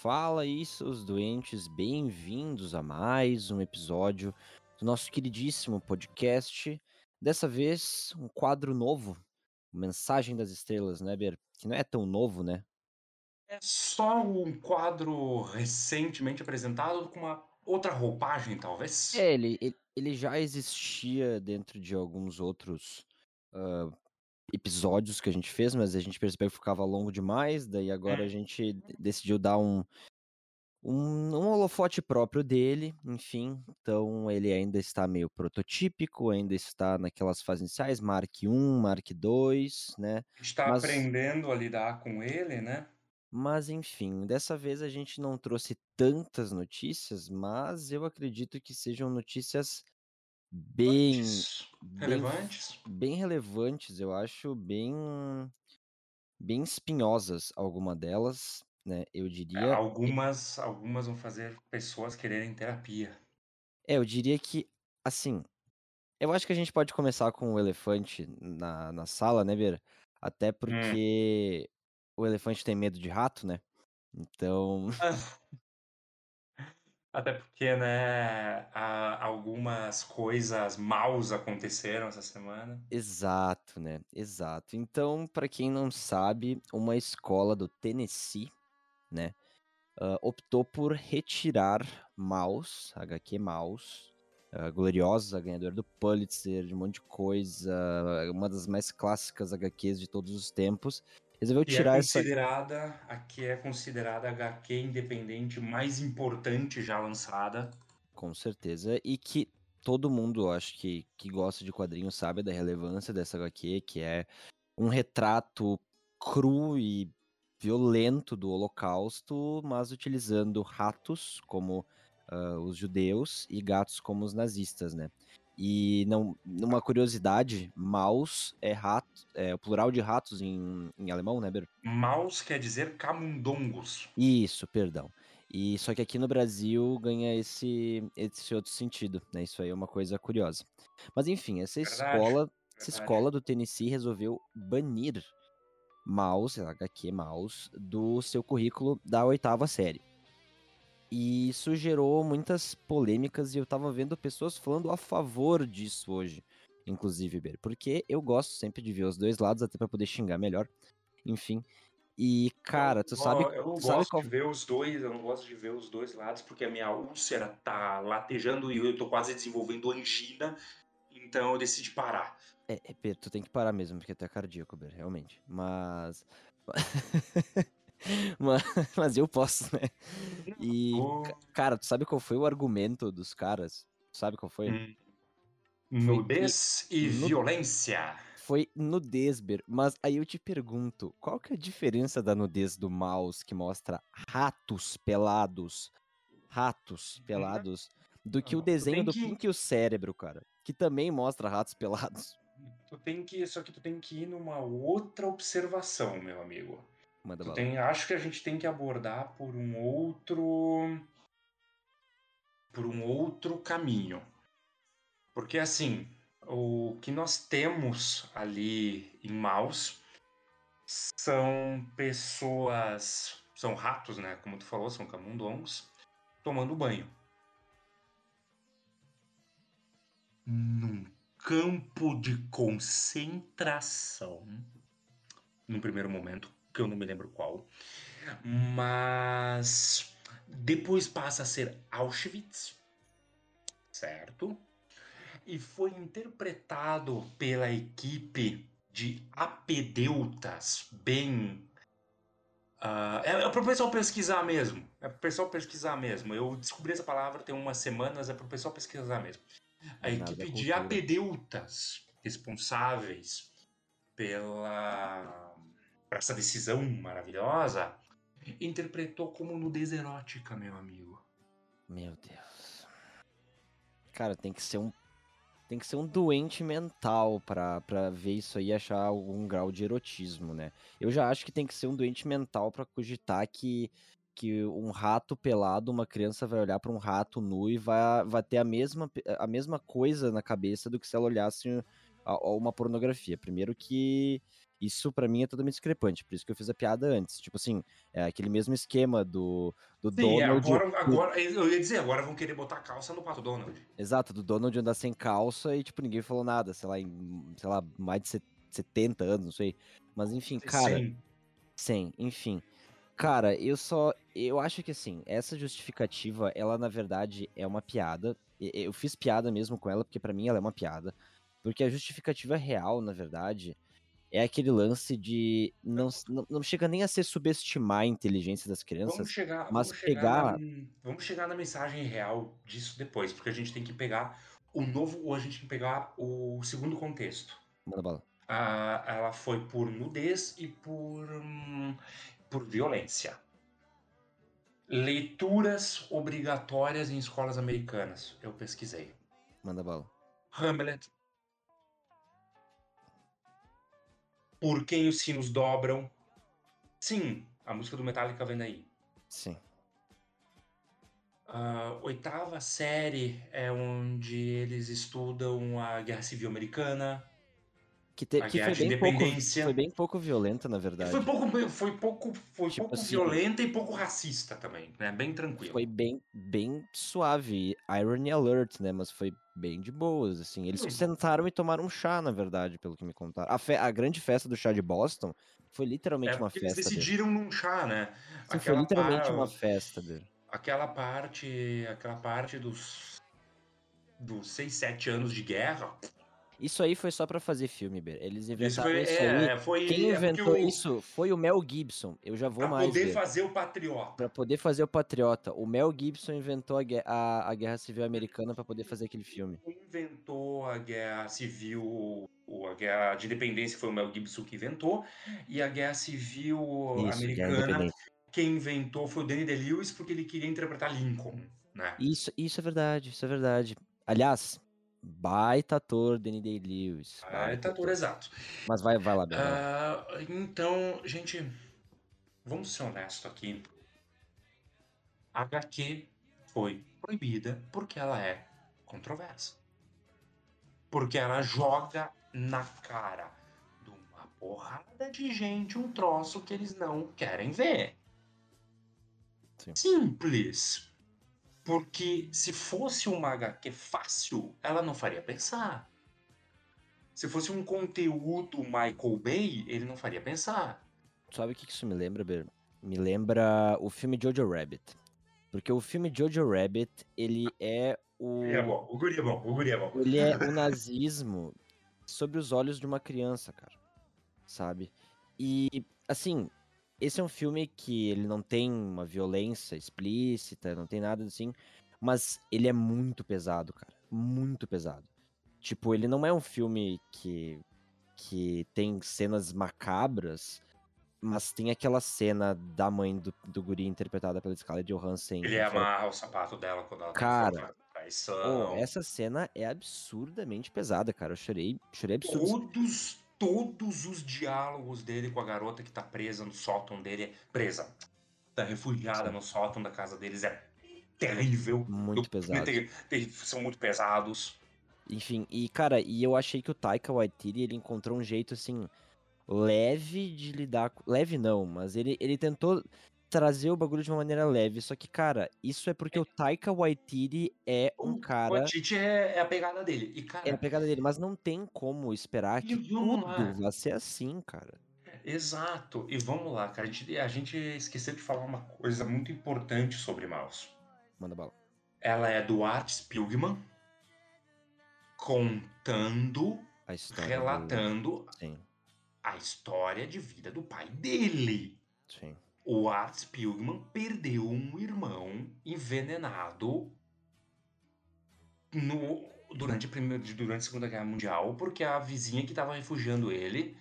Fala aí, seus doentes, bem-vindos a mais um episódio do nosso queridíssimo podcast. Dessa vez, um quadro novo, Mensagem das Estrelas, né, Ber? Que não é tão novo, né? É só um quadro recentemente apresentado com uma outra roupagem, talvez? É, ele, ele, ele já existia dentro de alguns outros uh, episódios que a gente fez, mas a gente percebeu que ficava longo demais, daí agora a gente decidiu dar um, um, um holofote próprio dele, enfim, então ele ainda está meio prototípico, ainda está naquelas fases iniciais, Mark 1, Mark 2, né? Está Mas- aprendendo a lidar com ele, né? Mas enfim, dessa vez a gente não trouxe tantas notícias, mas eu acredito que sejam notícias bem, bem relevantes. bem relevantes, eu acho bem bem espinhosas alguma delas, né? Eu diria, Algumas, algumas vão fazer pessoas quererem terapia. é, eu diria que assim, eu acho que a gente pode começar com o elefante na, na sala, né, Beira? Até porque o elefante tem medo de rato, né? Então, Até porque, né, algumas coisas maus aconteceram essa semana. Exato, né? Exato. Então, para quem não sabe, uma escola do Tennessee, né, ah, optou por retirar Maus, HQ Maus, ah, gloriosa, ganhadora do Pulitzer, de um monte de coisa, uma das mais clássicas HQs de todos os tempos. Resolveu é tirar essa. considerada, aqui é considerada a HQ independente mais importante já lançada. Com certeza. E que todo mundo, acho que, que gosta de quadrinhos, sabe da relevância dessa HQ, que é um retrato cru e violento do Holocausto, mas utilizando ratos como ah, os judeus e gatos como os nazistas, né? E não, uma curiosidade, Maus é rato, é o plural de ratos em, em alemão, né, Ber? Maus quer dizer camundongos. Isso, perdão. E só que aqui no Brasil ganha esse, esse outro sentido, né? Isso aí é uma coisa curiosa. Mas enfim, essa Verdade, escola, essa verdade. escola do Tennessee resolveu banir Maus, HQ Maus, do seu currículo da oitava série. E isso gerou muitas polêmicas e eu tava vendo pessoas falando a favor disso hoje, inclusive, Ber, porque eu gosto sempre de ver os dois lados até pra poder xingar melhor. Enfim. E, cara, tu Eu- sabe, Eu não gosto qual de ver os dois, eu não gosto de ver os dois lados, porque a minha úlcera tá latejando e eu tô quase desenvolvendo angina, então eu decidi parar. É, é, tu tem que parar mesmo, porque tu é cardíaco, Pedro, realmente. Mas. mas, mas eu posso, né? E, ca- cara, tu sabe qual foi o argumento dos caras? Tu sabe qual foi? Hum. Nudez e violência. Foi nudez, Ber. Mas aí eu te pergunto, qual que é a diferença da nudez do mouse que mostra ratos pelados, ratos pelados, do que o Não, tu desenho do que- Pink e o Cérebro, cara? Que também mostra ratos pelados. Tu tem que, só que tu tem que ir numa outra observação, meu amigo. Manda Tu tem, acho que a gente tem que abordar por um outro por um outro caminho. Porque assim, o que nós temos ali em Maus são pessoas, são ratos, né, como tu falou, são camundongos, tomando banho. Num campo de concentração, num primeiro momento, que eu não me lembro qual, mas depois passa a ser Auschwitz, certo? E foi interpretado pela equipe de apedeutas bem. ah, é, é para o pessoal pesquisar mesmo. É para o pessoal pesquisar mesmo. Eu descobri essa palavra tem umas semanas, é para o pessoal pesquisar mesmo. A Nada, equipe é de apedeutas responsáveis pela essa decisão maravilhosa interpretou como nudez erótica, meu amigo. Meu Deus. Cara, tem que ser um. Tem que ser um doente mental pra, ver isso aí e achar algum grau de erotismo, né? Eu já acho que tem que ser um doente mental pra cogitar que, que um rato pelado, uma criança vai olhar pra um rato nu e vai, vai ter a mesma, a mesma coisa na cabeça do que se ela olhasse a, a uma pornografia. Primeiro que Isso para mim é totalmente discrepante, por isso que eu fiz a piada antes. Tipo assim, é aquele mesmo esquema do, do Sim, é, Donald. agora, agora, eu ia dizer, agora vão querer botar calça no Pato Donald. Exato, do Donald andar sem calça e, tipo, ninguém falou nada, sei lá, em, sei lá, mais de se- 70 anos, não sei. Mas enfim, cara. Sim. Sim, enfim. Cara, eu só. Eu acho que assim, essa justificativa, ela na verdade é uma piada. Eu fiz piada mesmo com ela, porque pra mim ela é uma piada. Porque a justificativa real, na verdade, é aquele lance de. Não, não, não chega nem a ser subestimar a inteligência das Vamos crianças. chegar, mas vamos, chegar pegar- na, vamos chegar na mensagem real disso depois, porque a gente tem que pegar o novo, ou a gente tem que pegar o segundo contexto. Manda bala. Ah, ela foi por nudez e por, hum, por violência. Leituras obrigatórias em escolas americanas. Eu pesquisei. Manda bala. Hamlet. Por quem os sinos dobram. Sim, a música do Metallica vem daí. Sim. A oitava série é onde eles estudam a Guerra Civil Americana. Que, te- A que Guerra foi, de bem pouco, Independência. foi bem pouco violenta, na verdade. Foi pouco, foi pouco, foi Tipo pouco assim, violenta e pouco racista também, né? Bem tranquilo. Foi bem, bem suave. Irony alert, né? Mas foi bem de boas, assim. Eles Foi. sentaram e tomaram um chá, na verdade, pelo que me contaram. A, fe- a grande festa do chá de Boston foi literalmente É uma porque eles festa. dele. decidiram num chá, né? Sim, foi literalmente par- uma festa dele. aquela parte, aquela parte dos dos 6, 7 anos de guerra. Isso aí foi só pra fazer filme, Ber. Eles Isso inventaram foi, isso, é, foi Quem é inventou o- isso foi o Mel Gibson. Eu já vou pra mais. poder Ber. fazer o patriota. Pra poder fazer o Patriota. O Mel Gibson inventou a, a- a Guerra Civil Americana pra poder fazer aquele filme. inventou a guerra civil, ou a guerra de independência foi o Mel Gibson que inventou, e a guerra civil Isso, americana, quem inventou foi o Danny DeLewis, porque ele queria interpretar Lincoln, né? Isso, isso é verdade, isso é verdade. Aliás, baita ator, Danny Day-Lewis. Baita tudo exato. Mas vai, vai lá. Ah, então, gente, vamos ser honestos aqui. A HQ foi proibida porque ela é controversa. Porque ela joga na cara de uma porrada de gente um troço que eles não querem ver. Sim. Simples. Porque se fosse uma HQ fácil, ela não faria pensar. Se fosse um conteúdo Michael Bay, ele não faria pensar. Sabe o que isso me lembra, Ber? Me lembra o filme Jojo Rabbit. Porque o filme Jojo Rabbit, ele é o. É bom, o guri é bom, o guri é bom. Ele é o nazismo sobre os olhos de uma criança, cara. Sabe? E, assim, esse é um filme que ele não tem uma violência explícita, não tem nada assim, mas ele é muito pesado, cara. Muito pesado. Tipo, ele não é um filme que, que tem cenas macabras, mas tem aquela cena da mãe do, do guri interpretada pela Scarlett Johansson. Ele amarra o sapato dela quando ela tá Cara, fazendo traição. Pô, essa cena é absurdamente pesada, cara. Eu chorei, chorei absurdo. Todos, todos os diálogos dele com a garota que tá presa no sótão dele, presa, tá refugiada no sótão da casa deles, é terrível. Muito Eu- pesado. são muito pesados. Enfim, e cara, e eu achei que o Taika Waititi, ele encontrou um jeito, assim, leve de lidar. Leve não, mas ele, ele tentou trazer o bagulho de uma maneira leve. Só que, cara, isso é porque o Taika Waititi é um O cara... Tite é, é a pegada dele. E, cara, É a pegada dele, mas não tem como esperar que tudo lá. vai ser assim, cara. Exato. E vamos lá, cara. A gente, a gente esqueceu de falar uma coisa muito importante sobre Mouse. Manda bala. Ela é do Art Spiegelman, contando, A história. do- relatando Sim, a história de vida do pai dele. sim. O Art Spiegelman perdeu um irmão envenenado no, durante, a primeira, durante a Segunda Guerra Mundial, porque a vizinha que estava refugiando ele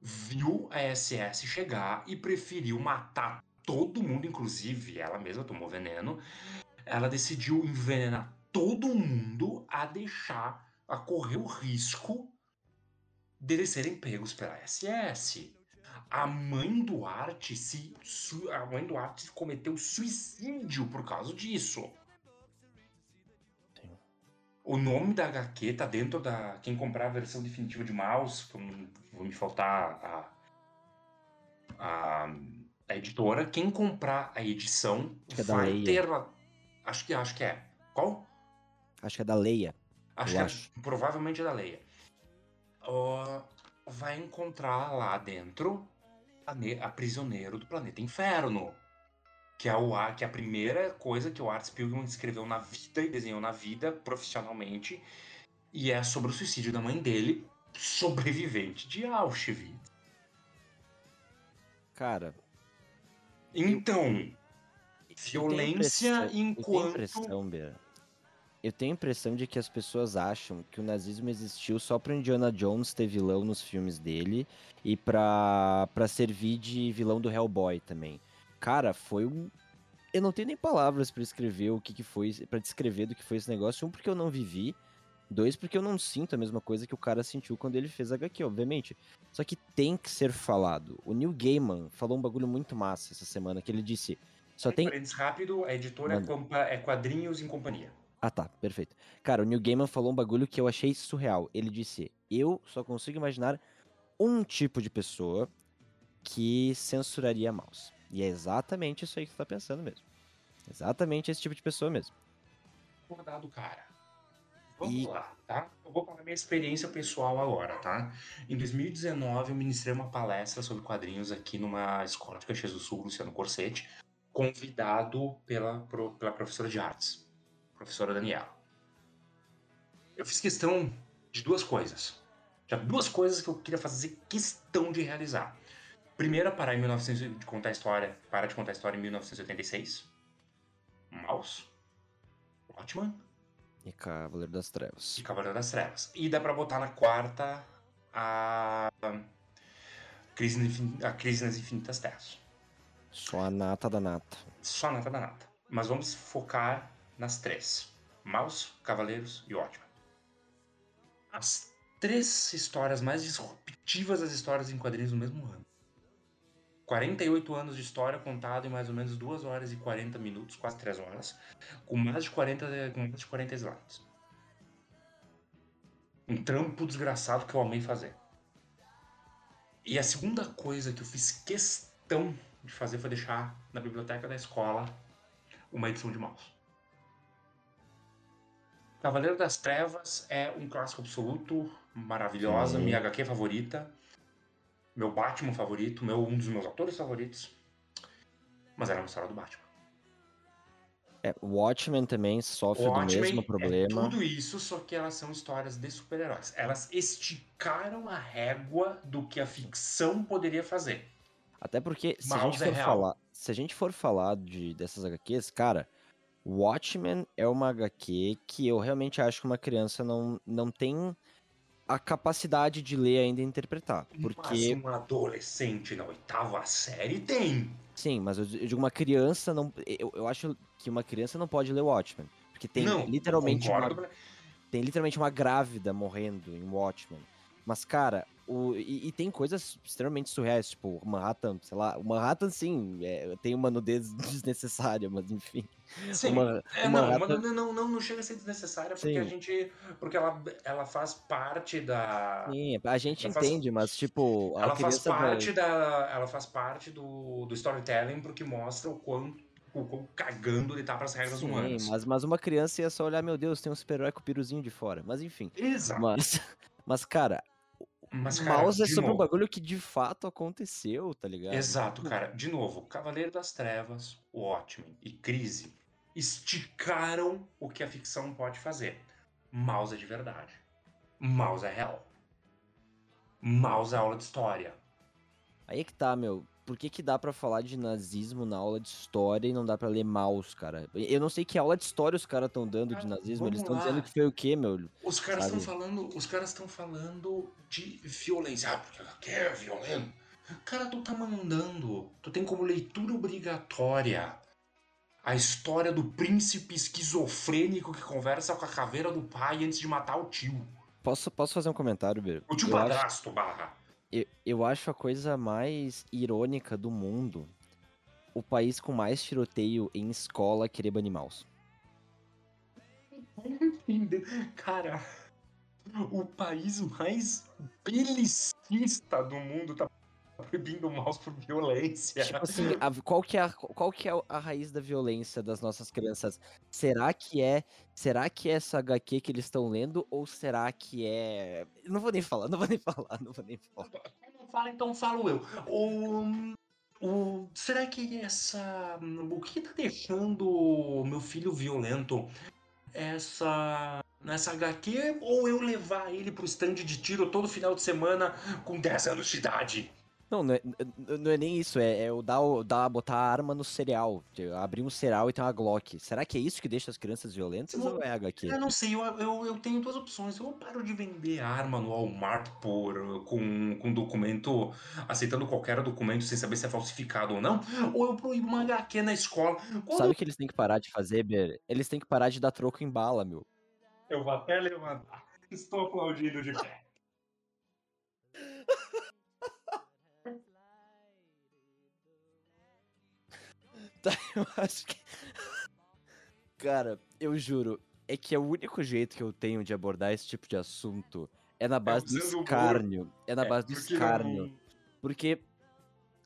viu a SS chegar e preferiu matar todo mundo, inclusive ela mesma tomou veneno. Ela decidiu envenenar todo mundo a deixar, a correr o risco deles serem pegos pela SS. A mãe do Art se a mãe do Art cometeu suicídio por causa disso. Sim. O nome da HQ tá dentro da. Quem comprar a versão definitiva de mouse, vou me faltar a, a, a editora. Quem comprar a edição é vai ter. Acho que, acho que é. Qual? Acho que é da Leia. Acho que é- acho. provavelmente é da Leia. Ó, vai encontrar lá dentro a, a prisioneiro do planeta Inferno. Que é, o, a- que é a primeira coisa que o Art Spiegelman escreveu na vida e desenhou na vida profissionalmente. E é sobre o suicídio da mãe dele, sobrevivente de Auschwitz. Cara, Então, violência impressão- Eu tenho enquanto. impressão, Beira. Eu tenho a impressão de que as pessoas acham que o nazismo existiu só pro Indiana Jones ter vilão nos filmes dele e pra, pra servir de vilão do Hellboy também. Cara, foi um. Eu não tenho nem palavras pra escrever o que, que foi, Pra descrever do que foi esse negócio. Um, porque eu não vivi. Dois, porque eu não sinto a mesma coisa que o cara sentiu quando ele fez HQ, obviamente. Só que tem que ser falado. O Neil Gaiman falou um bagulho muito massa essa semana, que ele disse. Só tem Parênteses rápido, a editora é, Manda. é Quadrinhos em Companhia. Ah, tá, perfeito. Cara, o Neil Gaiman falou um bagulho que eu achei surreal. Ele disse: Eu só consigo imaginar um tipo de pessoa que censuraria mouse. E é exatamente isso aí que tu tá pensando mesmo. Exatamente esse tipo de pessoa mesmo. Acordado, cara. Vamos E- lá, tá? Eu vou falar minha experiência pessoal agora, tá? Em 2019, eu ministrei uma palestra sobre quadrinhos aqui numa escola de Caxias do Sul, Luciano Corsetti, convidado pela, pela professora de artes, professora Daniela. Eu fiz questão de duas coisas. Tinha duas coisas que eu queria fazer questão de realizar. Primeira, parar em 1900 de contar a história, parar de contar a história em 1986. Mouse. Watchman E Cavaleiro das Trevas. e Cavaleiro das Trevas. E dá pra botar na quarta a Crise, Infin- a Crise nas Infinitas Terras. Só a nata da nata. Só nata da nata. Mas vamos focar nas três. Mouse, Cavaleiros e Watchmen. As três histórias mais disruptivas das histórias em quadrinhos no mesmo ano. 48 anos de história contado em mais ou menos 2 horas e 40 minutos, quase 3 horas, com mais de 40, com mais de 40 slides. Um trampo desgraçado que eu amei fazer. E a segunda coisa que eu fiz questão de fazer foi deixar na biblioteca da escola uma edição de mouse. Cavaleiro das Trevas é um clássico absoluto, maravilhosa, Sim. minha HQ favorita, meu Batman favorito, meu, um dos meus autores favoritos. Mas era uma história do Batman. É, Watchmen também sofre do Watchmen mesmo é problema. tudo isso, só que elas são histórias de super-heróis. Elas esticaram a régua do que a ficção poderia fazer. Até porque, se a gente é for falar, se a gente for falar de, dessas HQs, cara, Watchmen é uma HQ que eu realmente acho que uma criança não, não tem a capacidade de ler ainda e interpretar. Porque, Mas um adolescente na oitava série tem. sim, mas eu, digo uma criança não. Eu, eu acho que uma criança não pode ler Watchmen. Porque tem não, literalmente uma tem literalmente uma grávida morrendo em Watchmen. Mas, cara, o, e, e tem coisas extremamente surreais, tipo, o Manhattan, sei lá, o Manhattan, sim, é, tem uma nudez desnecessária, mas enfim. Sim, Uma- é, o não, Manhattan- não, não, não chega a ser desnecessária porque Sim. a gente. Porque ela, ela faz parte da. Sim, a gente Ela faz- entende, mas, tipo, Ela faz vai- parte da. Ela faz parte do, do storytelling porque mostra o quão, o quão cagando ele tá pras regras Sim, humanas. mas, mas uma criança ia só olhar, meu Deus, tem um super-herói com o piruzinho de fora. Mas enfim. Exato. Mas, mas cara, Mas, o cara, mouse é sobre um novo- bagulho que de fato aconteceu, tá ligado? Exato, cara. De novo, Cavaleiro das Trevas, Watchmen e Crise esticaram o que a ficção pode fazer. Mouse é de verdade. Mouse é real. Mouse é aula de história. Aí é que tá, meu. Por que que dá pra falar de nazismo na aula de história e não dá pra ler Maus, cara? Eu não sei que aula de história os caras estão dando de Ah, nazismo. Eles estão dizendo que foi o quê, meu? Os caras estão falando, os caras estão falando de violência. Ah, porque ela quer violento. Cara, tu tá mandando, tu tem como leitura obrigatória a história do príncipe esquizofrênico que conversa com a caveira do pai antes de matar o tio. Posso, posso fazer um comentário, Ber? O tio Eu acho, padrasto, barra. Eu, eu acho a coisa mais irônica do mundo o país com mais tiroteio em escola querer banir mouse. Cara, o país mais belicista do mundo tá proibindo o mouse por violência. Tipo assim, a- qual que é a, qual que é a raiz da violência das nossas crianças? Será que é, será que é essa HQ que eles estão lendo ou será que é, não vou nem falar, não vou nem falar, não vou nem falar. Não fala, então falo eu. O, o, será que essa. O que tá deixando meu filho violento? Essa. Nessa HQ ou eu levar ele pro stand de tiro todo final de semana com 10 anos de idade? Não, não é, não é nem isso, é, é o dar, o- dar, botar a arma no cereal, abrir um cereal e ter uma Glock. Será que é isso que deixa as crianças violentas Não- ou é HQ? Eu não sei, eu, eu, eu tenho duas opções. Eu paro de vender arma no Walmart por, com, com documento, aceitando qualquer documento sem saber se é falsificado ou não, ou eu proíbo uma HQ na escola. Quando Sabe o que eles têm que parar de fazer, Ber? Eles têm que parar de dar troco em bala, meu. eu vou até levantar. Estou aplaudindo de pé. Tá, eu acho que. Cara, eu juro, é que é o único jeito que eu tenho de abordar esse tipo de assunto é na base do usando humor. escárnio. É na É, base do porque escárnio. não- Porque,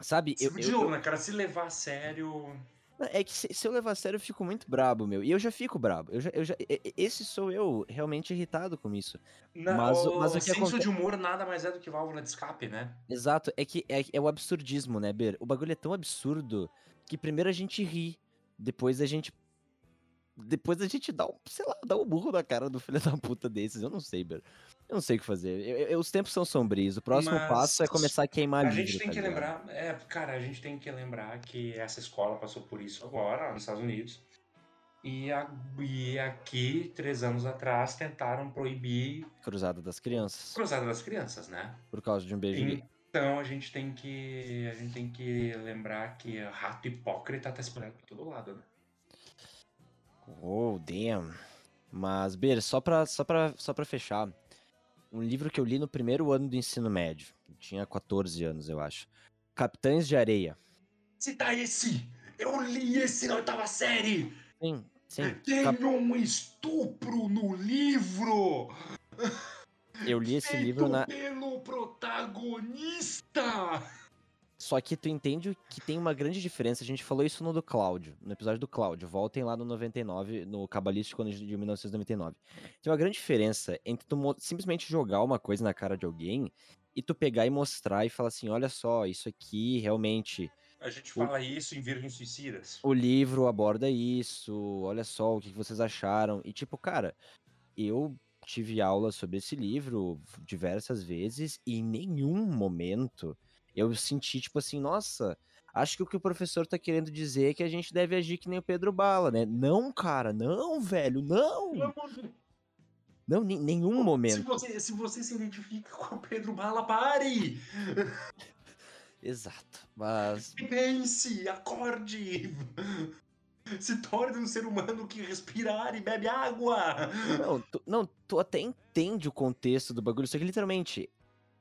sabe, eu, De eu- novo, né, cara? Se levar a sério. é que se, se eu levar a sério eu fico muito brabo, meu. E eu já fico brabo. Eu já, eu já, esse sou eu realmente irritado com isso. Na, Mas o- mas o que senso de humor nada mais é do que válvula de escape, né? Exato, é que é, é o absurdismo, né, Ber? O bagulho é tão absurdo que primeiro a gente ri, depois a gente. Depois a gente dá um, sei lá, dá um burro na cara do filho da puta desses. Eu não sei, Ber. Eu não sei o que fazer. Eu- eu- os tempos são sombrios. O próximo Mas passo é começar a queimar A livro. gente tem tá que ligado? lembrar, é, cara, a gente tem que lembrar que essa escola passou por isso agora, nos Estados Unidos. E, a- e aqui, três anos atrás, tentaram proibir Cruzada das crianças. cruzada das crianças, né? Por causa de um beijo gay. Então a gente tem que. A gente tem que lembrar que rato hipócrita tá espalhado por todo lado, né? Oh, damn. Mas, Ber, só pra, só, pra, só pra fechar, um livro que eu li no primeiro ano do ensino médio. Tinha 14 anos, eu acho. Capitães de Areia. Se tá esse! Eu li esse na oitava série! Sim, sim. Tem Cap- um estupro no livro! Eu li esse feito livro na. pelo protagonista! Só que tu entende que tem uma grande diferença. A gente falou isso no do Cláudio, no episódio do Cláudio. Voltem lá no 99, no Cabalístico de 1999. Tem uma grande diferença entre tu simplesmente jogar uma coisa na cara de alguém e tu pegar e mostrar e falar assim: olha só, isso aqui realmente. A gente fala isso em Virgens Suicidas. O livro aborda isso, olha só o que vocês acharam. E tipo, cara, eu tive aula sobre esse livro diversas vezes e em nenhum momento eu senti, tipo assim, nossa, acho que o que o professor tá querendo dizer é que a gente deve agir que nem o Pedro Bala, né? Não, cara, não, velho, não! Não, em nenhum Se momento. você, se você se identifica com o Pedro Bala, pare! Exato. Mas. Pense, acorde! Se torne um ser humano que respira ar e bebe água! Não tu, não, tu até entende o contexto do bagulho, só que literalmente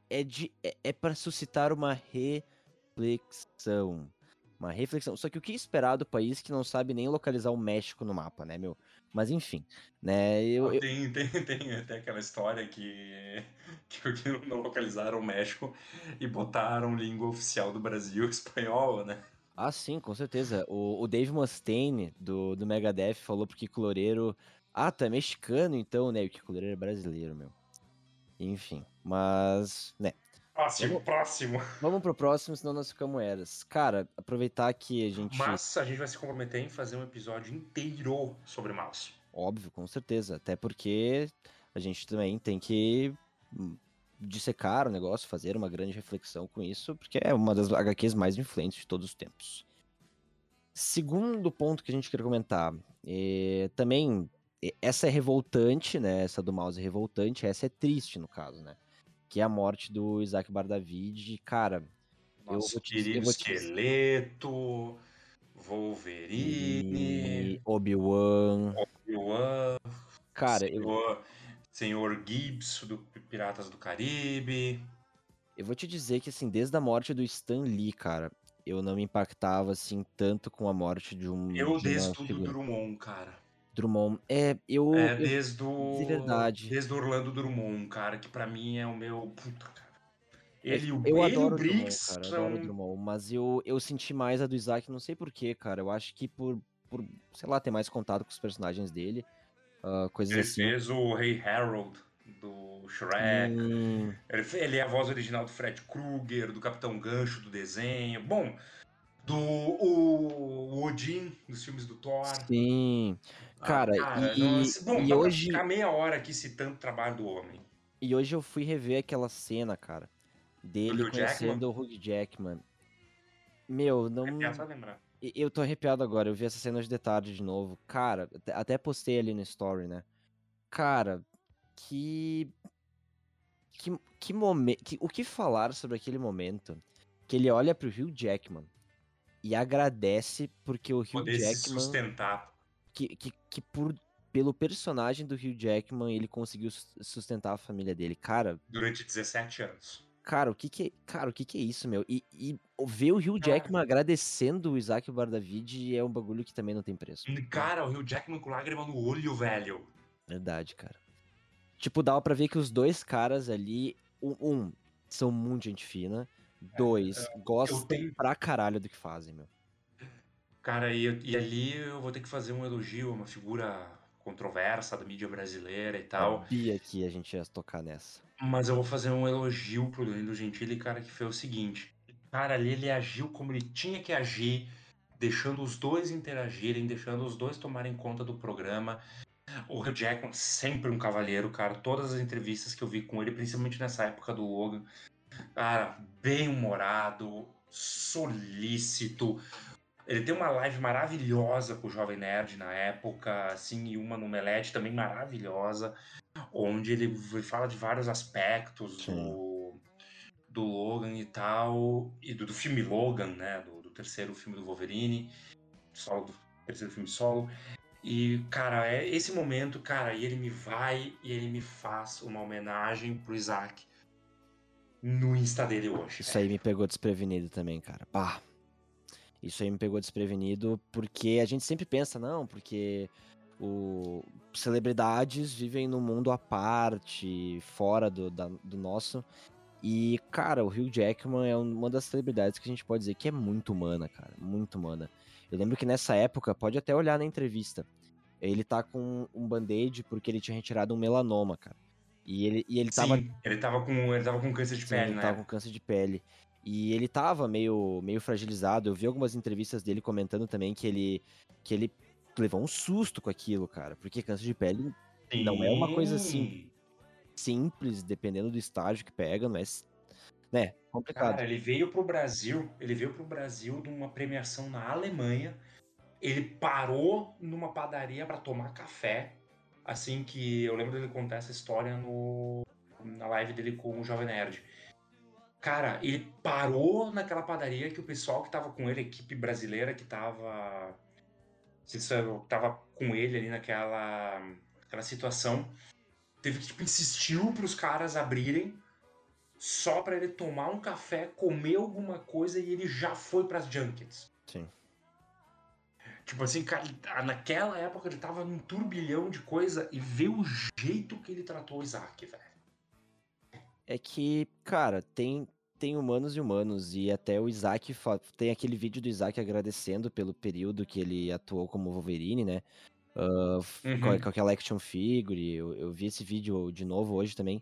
é, de, é, é para suscitar uma reflexão. Uma reflexão. Só que o que esperar do país que não sabe nem localizar o México no mapa, né, meu? Mas enfim, né? Eu, eu- Tem, tem, tem até aquela história que, que não localizaram o México e botaram língua oficial do Brasil, espanhol, né? Ah, sim, com certeza. O, o Dave Mustaine, do, do Megadeth, falou Kiko Loureiro. Ah, é mexicano então, né? E o Kiko Loureiro é brasileiro, meu. Enfim, mas, né? Próximo, próximo. Vamos pro próximo, senão nós ficamos eras. Cara, aproveitar que a gente. Mas a gente vai se comprometer em fazer um episódio inteiro sobre mouse. Óbvio, com certeza. Até porque a gente também tem que dissecar o negócio, fazer uma grande reflexão com isso, porque é uma das HQs mais influentes de todos os tempos. Segundo ponto que a gente quer comentar, é, também é, essa é revoltante, né? Essa do mouse é revoltante, essa é triste no caso, né? Que é a morte do Isaac Bardavid. Cara, Eu Nosso dizer- querido eu vou te dizer. esqueleto, Wolverine, Obi-Wan. Obi-Wan, Cara, eu, senhor, senhor Gibbs do Piratas do Caribe. Eu vou te dizer que, assim, desde a morte do Stan Lee, cara, eu não me impactava, assim, tanto com a morte de um. Eu de uma desço do figura. Drummond, cara. Drummond. É, eu. É, eu desde de o. verdade. Desde o Orlando Drummond, cara, que pra mim é o meu. Puta, cara. É Ele, e eu ele o adoro o Drummond, Briggs cara. Eu são. adoro o Drummond. Mas eu, eu senti mais a do Isaac, não sei porquê, cara. Eu acho que por, por, sei lá, ter mais contato com os personagens dele. ah, coisas Ele assim. fez o Rei Harold do Shrek. Hum, Ele, ele é a voz original do Fred Krueger, do Capitão Gancho do desenho. Bom, do o, o Odin dos filmes do Thor. sim. Ah, Cara, cara, e, nossa. Bom, e hoje. ficar meia hora aqui citando o trabalho do homem. E hoje eu fui rever aquela cena, cara, dele Hugh Jackman. conhecendo o Hugh Jackman. Meu, não. É só lembrar. Eu tô arrepiado agora, eu vi essa cena hoje de tarde de novo. Cara, até postei ali no story, né? Cara, que. Que, que momento. O que falar sobre aquele momento? Que ele olha pro Hugh Jackman e agradece porque o Hugh Poder se Jackman. sustentar. Que, que, que por, pelo personagem do Hugh Jackman ele conseguiu sus- sustentar a família dele. Cara, durante 17 anos. Cara, o que que é, cara, o que que é isso, meu? E, e ver o Hugh Cara. Jackman agradecendo o Isaac Bardavid é um bagulho que também não tem preço. Cara, o Hugh Jackman com lágrima no olho, velho. Verdade, cara. Tipo, dava pra ver que os dois caras ali, um, um, são muito gente fina, dois, gostam tenho- pra caralho do que fazem, meu. Cara, e, e ali eu vou ter que fazer um elogio a uma figura controversa da mídia brasileira e tal. Sabia que a gente ia tocar nessa. Mas eu vou fazer um elogio pro Danilo Gentili, cara, que foi o seguinte. Cara, ali ele agiu como ele tinha que agir, deixando os dois interagirem, deixando os dois tomarem conta do programa. O Hugh Jackman, sempre um cavalheiro, cara. Todas as entrevistas que eu vi com ele, principalmente nessa época do Logan, cara, bem humorado, solícito. Ele tem uma live maravilhosa com o Jovem Nerd na época, assim, e uma no Melete também maravilhosa, onde ele fala de vários aspectos Sim. do, do Logan e tal, e do, do filme Logan, né, do, do terceiro filme do Wolverine, solo do terceiro filme solo. E, cara, é esse momento, cara, e ele me vai e ele me faz uma homenagem pro Isaac no Insta dele hoje. Isso aí me pegou desprevenido também, cara. Pá. Isso aí me pegou desprevenido porque a gente sempre pensa, não, porque o celebridades vivem num mundo à parte, fora do, da- do nosso. E, cara, o Hugh Jackman é uma das celebridades que a gente pode dizer que é muito humana, cara. Muito humana. Eu lembro que nessa época, pode até olhar na entrevista, ele tá com um band-aid porque ele tinha retirado um melanoma, cara. E ele, e ele tava Sim, ele tava com ele tava com câncer de Sim, pele, ele né? tava com câncer de pele. E ele tava meio, meio fragilizado. Eu vi algumas entrevistas dele comentando também que ele, que ele levou um susto com aquilo, cara. Porque câncer de pele não é uma coisa assim. simples, dependendo do estágio que pega, não é. Né? Complicado. Cara, ele veio pro Brasil, ele veio pro Brasil de uma premiação na Alemanha. Ele parou numa padaria pra tomar café. Assim que eu lembro dele contar essa história no na live dele com o Jovem Nerd. Cara, ele parou naquela padaria que o pessoal que tava com ele, a equipe brasileira que tava se sabe, tava com ele ali naquela aquela situação, teve que tipo insistiu pros caras abrirem só pra ele tomar um café, comer alguma coisa e ele já foi pras junkets. Sim. Tipo assim, cara, ah, naquela época ele tava num turbilhão de coisa e ver o jeito que ele tratou o Isaac, velho. É que, cara, tem, tem humanos e humanos. E até o Isaac tem aquele vídeo do Isaac agradecendo pelo período que ele atuou como Wolverine, né? Com, Uhum. com aquela action figure. Eu, eu vi esse vídeo de novo hoje também.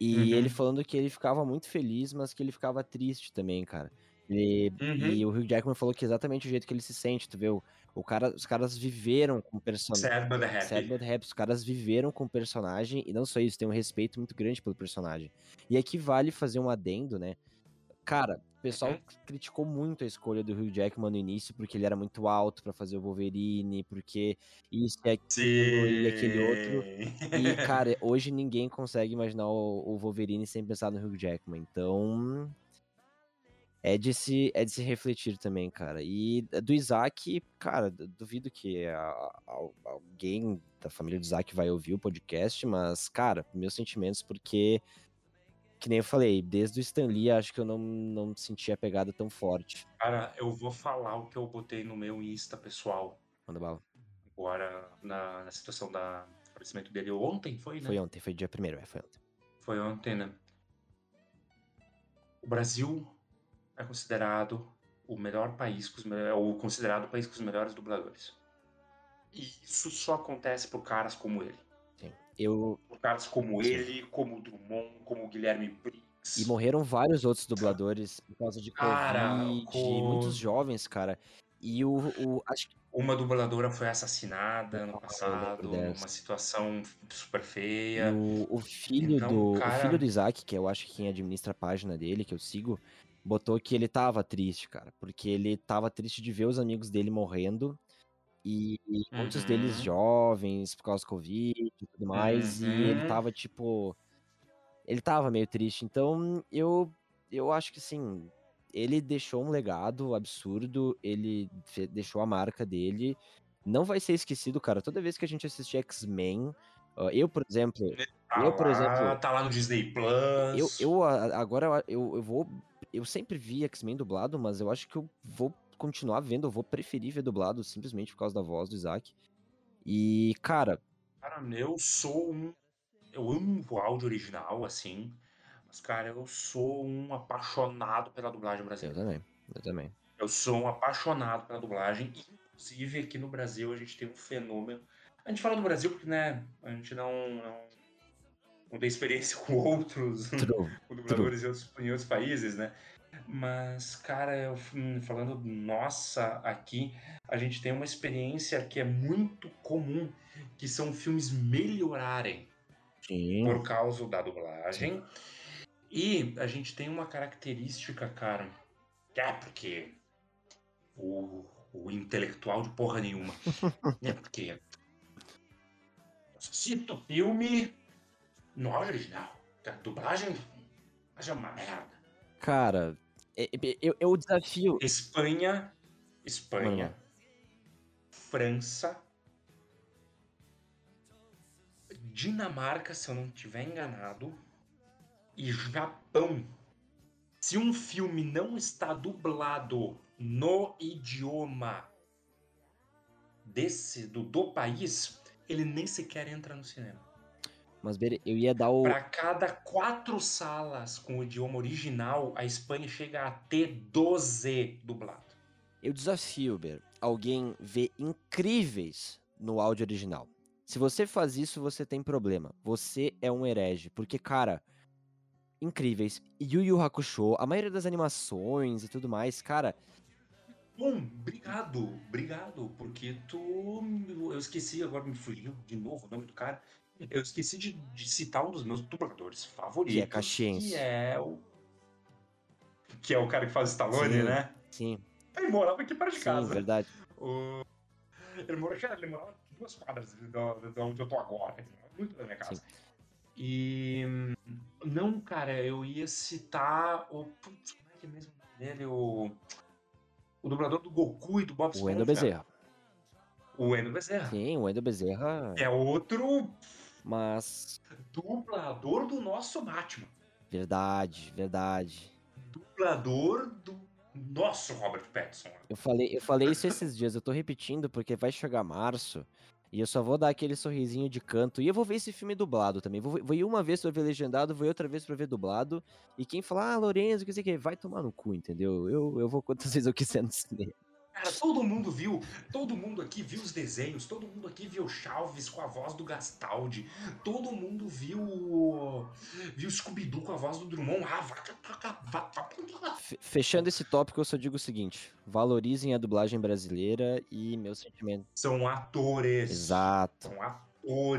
E Uhum. ele falando que ele ficava muito feliz, mas que ele ficava triste também, cara. Ele- E Uhum. o Hugh Jackman falou que é exatamente o jeito que ele se sente, tu vê? O, o cara, os caras viveram com o personagem. Sad but happy. Sad but happy. Os caras viveram com o personagem e não só isso, tem um respeito muito grande pelo personagem. E aqui vale fazer um adendo, né? Cara, o pessoal Uhum. criticou muito a escolha do Hugh Jackman no início, porque ele era muito alto pra fazer o Wolverine, porque isso e aquilo e aquele outro. E, cara, hoje ninguém consegue imaginar o, o Wolverine sem pensar no Hugh Jackman. Então. É de, se, é de se refletir também, cara. E do Isaac, cara, du- duvido que a- a- alguém da família do Isaac vai ouvir o podcast, mas, cara, meus sentimentos, porque, que nem eu falei, desde o Stan Lee, acho que eu não, não senti a pegada tão forte. Cara, eu vou falar o que eu botei no meu Insta pessoal. Manda bala. agora na, na situação da falecimento dele ontem, foi, né? Foi ontem, foi dia primeiro, é, foi ontem. Foi ontem, né? O Brasil é considerado o melhor país, com os melhores, ou considerado o país com os melhores dubladores. E isso só acontece por caras como ele. Eu... Por caras como ele, como o Drummond, como o Guilherme Briggs. E morreram vários outros dubladores por causa de cara, Covid, com... muitos jovens, cara. E o, o acho que uma dubladora foi assassinada no passado, numa situação super feia. O, o filho então, do cara... o filho do Isaac, que eu acho que quem administra a página dele, que eu sigo, botou que ele tava triste, cara, porque ele tava triste de ver os amigos dele morrendo e, e uhum. muitos deles uhum. jovens por causa do Covid e tudo mais, uhum. e ele uhum. tava tipo ele tava meio triste. Então, eu eu acho que sim, ele deixou um legado absurdo, ele deixou a marca dele. Não vai ser esquecido, cara. Toda vez que a gente assistir X-Men, eu, por exemplo. Tá eu, por lá, exemplo. Tá lá no Disney Plus. Eu, eu agora eu, eu vou. Eu sempre vi X-Men dublado, mas eu acho que eu vou continuar vendo, eu vou preferir ver dublado simplesmente por causa da voz do Isaac. E, cara. Cara, eu sou um. Eu amo o áudio original, assim. Mas, cara, eu sou um apaixonado pela dublagem brasileira. Eu também, eu também. Eu sou um apaixonado pela dublagem. Inclusive, aqui no Brasil, a gente tem um fenômeno. A gente fala do Brasil porque, né, a gente não, não, não tem experiência com outros com dubladores em outros, em outros países, né? Mas, cara, eu, hum, falando nossa aqui, a gente tem uma experiência que é muito comum, que são filmes melhorarem Sim. por causa da dublagem. Sim. E a gente tem uma característica, cara, que é porque o, o intelectual de porra nenhuma. é porque cito filme no original. A dublagem é uma merda. Cara, eu, eu desafio. Espanha, Espanha, Mano. França, Dinamarca, se eu não estiver enganado e Japão. Se um filme não está dublado no idioma desse do, do país, ele nem sequer entra no cinema. Mas eu ia dar o. Para cada quatro salas com o idioma original, a Espanha chega a ter 12 dublado. Eu desafio, Ber, alguém ver incríveis no áudio original. Se você faz isso, você tem problema. Você é um herege. Porque, cara, incríveis. Yu Yu Hakusho, a maioria das animações e tudo mais, cara. Bom, obrigado, obrigado, porque tu. Eu esqueci, agora me fugiu de novo o nome do cara. Eu esqueci de, de citar um dos meus dubladores favoritos. Que é Caxiense. Que é o. Que é o cara que faz Stallone, sim, né? Sim. Ele morava aqui perto de casa. Sim, verdade. O... Ele, morava, ele morava duas quadras de, de onde eu tô agora. Muito da minha casa. Sim. E. Não, cara, eu ia citar o. Putz, como é que é mesmo dele? O. O dublador do Goku e do Bob Esponja. O Wendel Bezerra. O Wendel Bezerra. Sim, o Wendel Bezerra. É outro. Mas. Dublador do nosso Batman. Verdade, verdade. Dublador do nosso Robert Pattinson. Eu falei, eu falei isso esses dias, eu tô repetindo porque vai chegar março e eu só vou dar aquele sorrisinho de canto. E eu vou ver esse filme dublado também. Vou, vou ir uma vez pra ver legendado, vou ir outra vez pra ver dublado. E quem falar, ah, Lourenço, que sei que, vai tomar no cu, entendeu? Eu, eu vou quantas vezes eu quiser no cinema. Cara, todo mundo viu, todo mundo aqui viu os desenhos, todo mundo aqui viu Chaves com a voz do Gastaldi, todo mundo viu viu Scooby-Doo com a voz do Drummond. Fechando esse tópico, eu só digo o seguinte: valorizem a dublagem brasileira e meu sentimento. São atores. Exato. São atores,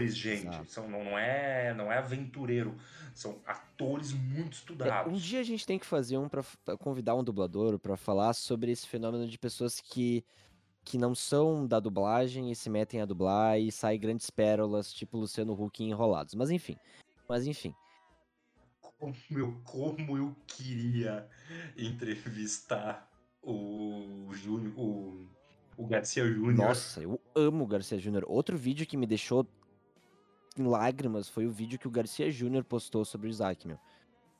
gente. São, não, não, é, não é aventureiro. São atores muito estudados. É, um dia a gente tem que fazer um para convidar um dublador para falar sobre esse fenômeno de pessoas que que não são da dublagem e se metem a dublar e saem grandes pérolas, tipo Luciano Huck enrolados. Mas enfim. Mas enfim. Como eu, como eu queria entrevistar o Júnior, o, o Garcia Júnior. Nossa, eu amo o Garcia Júnior. Outro vídeo que me deixou em lágrimas foi o vídeo que o Garcia Júnior postou sobre o Isaac, meu.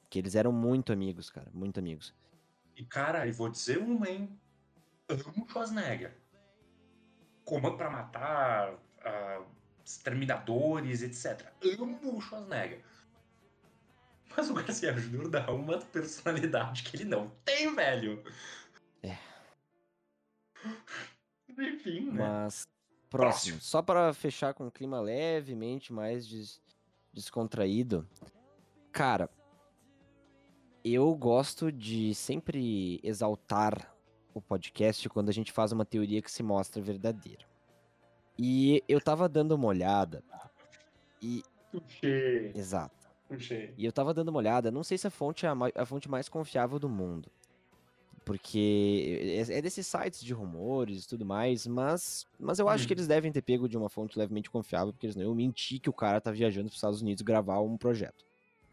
Que eles eram muito amigos, cara, muito amigos. E, cara, e vou dizer uma, hein? Amo Schwarzenegger. Comando para Matar, uh, Exterminadores, etc. Amo o Schwarzenegger. Mas o Garcia Júnior dá uma personalidade que ele não tem, velho. É. Enfim, né? Mas, próximo. próximo. Só para fechar com um clima levemente mais des descontraído. Cara, eu gosto de sempre exaltar o podcast quando a gente faz uma teoria que se mostra verdadeira. E eu tava dando uma olhada e. Tuxê. Exato. Tuxê. E eu tava dando uma olhada, não sei se a fonte é a, a fonte mais confiável do mundo. Porque é, é desses sites de rumores e tudo mais, mas, mas eu acho hum. que eles devem ter pego de uma fonte levemente confiável, porque eles não iam mentir que o cara tá viajando para os Estados Unidos gravar um projeto.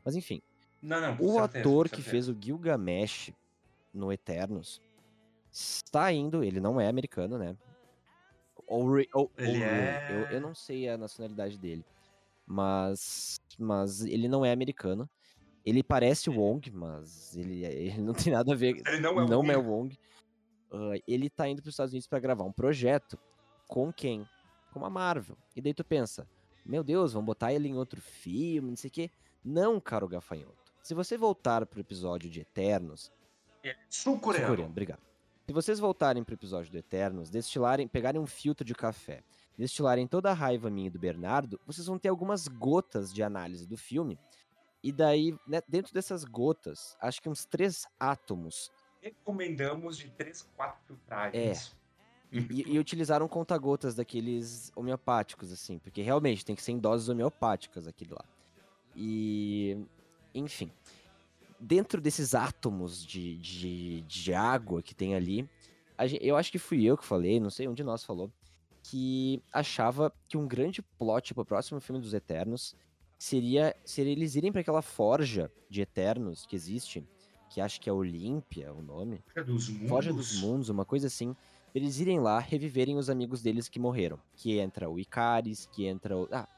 Mas enfim. Não, não, o certeza, ator que fez o Gilgamesh no Eternos está indo, ele não é americano, né? Ele é... eu, eu não sei a nacionalidade dele. Mas, mas ele não é americano. Ele parece o Wong, mas ele, ele não tem nada a ver. Ele não é o não Wong. É o Wong. Uh, ele tá indo para os Estados Unidos para gravar um projeto com quem? Com a Marvel. E daí tu pensa, meu Deus, vão botar ele em outro filme, não sei o quê. Não, caro gafanhoto. Se você voltar pro episódio de Eternos. É sul-coreano. Sul-coreano, obrigado. Se vocês voltarem pro episódio do Eternos, destilarem, pegarem um filtro de café, destilarem toda a raiva minha e do Bernardo, vocês vão ter algumas gotas de análise do filme. E daí, né, dentro dessas gotas, acho que uns três átomos. Recomendamos de três, quatro filtragens. É. E, e utilizaram conta-gotas daqueles homeopáticos, assim, porque realmente tem que ser em doses homeopáticas aquilo lá. E. Enfim dentro desses átomos de, de, de água que tem ali, gente, eu acho que fui eu que falei, não sei onde nós falou, que achava que um grande plot pro próximo filme dos Eternos seria, seria eles irem para aquela forja de Eternos que existe, que acho que é Olímpia o nome. Forja dos Mundos. Forja dos Mundos, uma coisa assim. Eles irem lá reviverem os amigos deles que morreram. Que entra o Icaris, que entra o. Ah,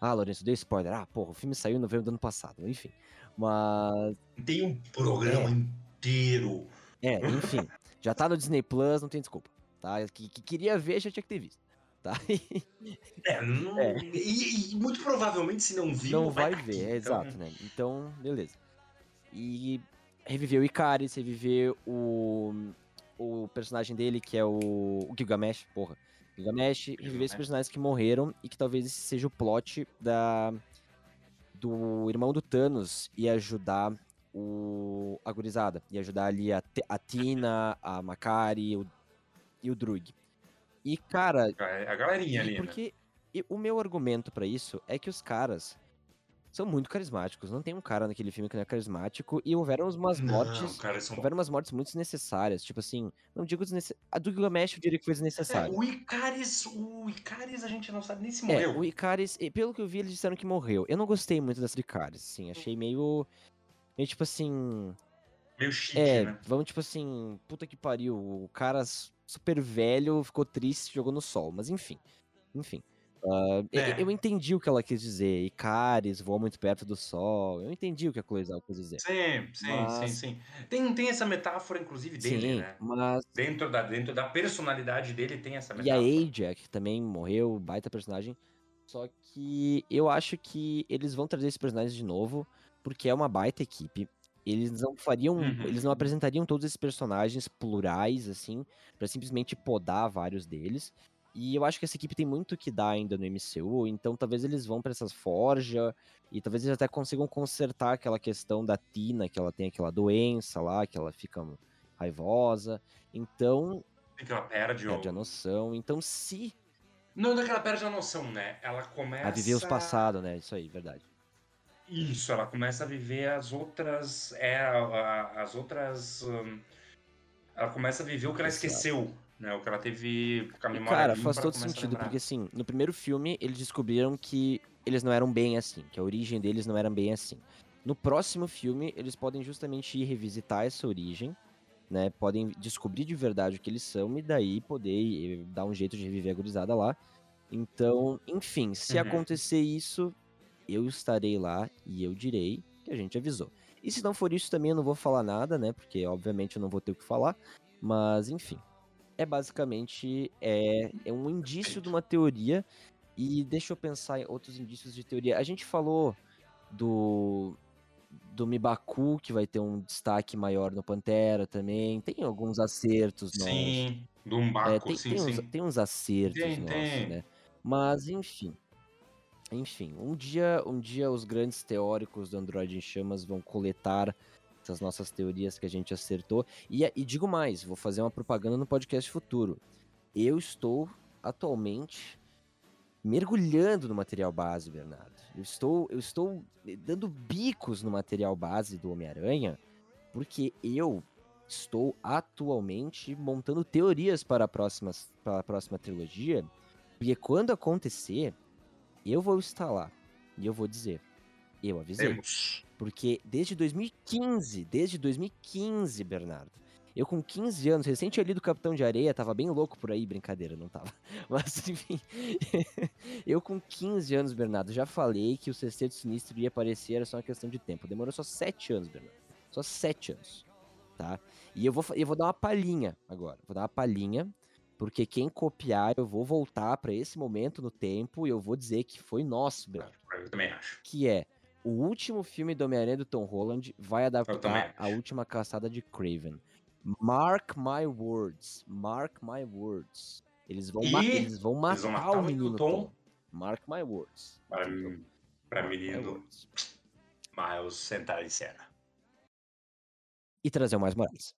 ah Lourenço, deu spoiler. Ah, porra, o filme saiu em novembro do ano passado. Enfim. Mas. Tem um programa é. inteiro. É, enfim. já tá no Disney Plus, não tem desculpa. Tá? Que, que queria ver, já tinha que ter visto. Tá? é, não, é. E, e, muito provavelmente, se não viu, não vai, vai ver, é, então... exato, né? Então, beleza. E reviveu o Icaris, reviveu o, o personagem dele, que é o, o Gilgamesh, porra. Gilgamesh, reviver esses personagens que morreram e que talvez esse seja o plot da, do irmão do Thanos e ajudar o, a gurizada. E ajudar ali a, a Tina, a Makari o, e o Drug. E, cara. A galerinha ali. Né? Porque né? o meu argumento para isso é que os caras são muito carismáticos. Não tem um cara naquele filme que não é carismático. E houveram umas mortes. Não, cara, são... Houveram umas mortes muito desnecessárias. Tipo assim, não digo desnecessárias. A do Gilgamesh eu diria que foi desnecessária. É, o Icaris, o Icaris a gente não sabe nem se morreu. É, o Icaris, pelo que eu vi, eles disseram que morreu. Eu não gostei muito dessa Icaris, assim. Achei meio. Meio tipo assim. Meio chique, é, né? vamos tipo assim, puta que pariu. O cara super velho ficou triste, jogou no sol. Mas enfim. Enfim. Uh, é. Eu entendi o que ela quis dizer. Icaris voa muito perto do Sol. Eu entendi o que a coisa quis dizer. Sim, sim, mas... sim, sim. Tem, tem essa metáfora, inclusive, dele, sim, né? Mas... Dentro da, dentro da personalidade dele tem essa metáfora. E a Aja, que também morreu, baita personagem. Só que eu acho que eles vão trazer esse personagem de novo, porque é uma baita equipe. Eles não fariam. Uhum. Eles não apresentariam todos esses personagens plurais, assim, para simplesmente podar vários deles. E eu acho que essa equipe tem muito que dar ainda no MCU, então talvez eles vão para essas forja e talvez eles até consigam consertar aquela questão da Tina, que ela tem aquela doença lá, que ela fica raivosa. Então. Que ela perde, perde o... a noção. Então, se. Não, não é que ela perde a noção, né? Ela começa. A viver os passados, né? Isso aí, verdade. Isso, ela começa a viver as outras. É, as outras. Um... Ela começa a viver o que ela esqueceu né? O que ela teve com a memória Cara, faz todo sentido, porque assim, no primeiro filme eles descobriram que eles não eram bem assim, que a origem deles não era bem assim. No próximo filme, eles podem justamente ir revisitar essa origem, né? Podem descobrir de verdade o que eles são e daí poder dar um jeito de reviver a gurizada lá. Então, enfim, se uhum. acontecer isso, eu estarei lá e eu direi que a gente avisou. E se não for isso também eu não vou falar nada, né? Porque obviamente eu não vou ter o que falar. Mas enfim, é basicamente é, é um indício de uma teoria. E deixa eu pensar em outros indícios de teoria. A gente falou do do Mibaku, que vai ter um destaque maior no Pantera também. Tem alguns acertos nossos. Sim, do Mbaku, É, tem, sim, tem, sim. uns, tem uns acertos Tem, nossos, tem. né? Mas, enfim. Enfim, um dia, um dia os grandes teóricos do Android em Chamas vão coletar essas nossas teorias que a gente acertou. E, e digo mais, vou fazer uma propaganda no podcast futuro. Eu estou atualmente mergulhando no material base, Bernardo. Eu estou, eu estou dando bicos no material base do Homem-Aranha, porque eu estou atualmente montando teorias para a próxima, para a próxima trilogia. Porque quando acontecer, eu vou estar lá e eu vou dizer, eu avisei. Temos. Porque desde 2015, desde 2015, Bernardo. Eu com 15 anos, recente tinha lido Capitão de Areia, tava bem louco por aí, brincadeira, não tava. Mas enfim, eu com 15 anos, Bernardo, já falei que o Sexteto Sinistro ia aparecer, era só uma questão de tempo. Demorou só 7 anos, Bernardo. Só 7 anos, tá? E eu vou, eu vou dar uma palhinha agora, vou dar uma palhinha, porque quem copiar, eu vou voltar pra esse momento no tempo e eu vou dizer que foi nosso, Bernardo Eu também acho. que é o último filme do Homem-Aranha do Tom Holland vai adaptar a última caçada de Craven. Mark my words. Mark my words. Eles vão, ma- eles vão matar, eles vão matar o menino Tom. Tom. Mark my words. Para, para menino. Miles sentar em cena. E trazer o mais Morales.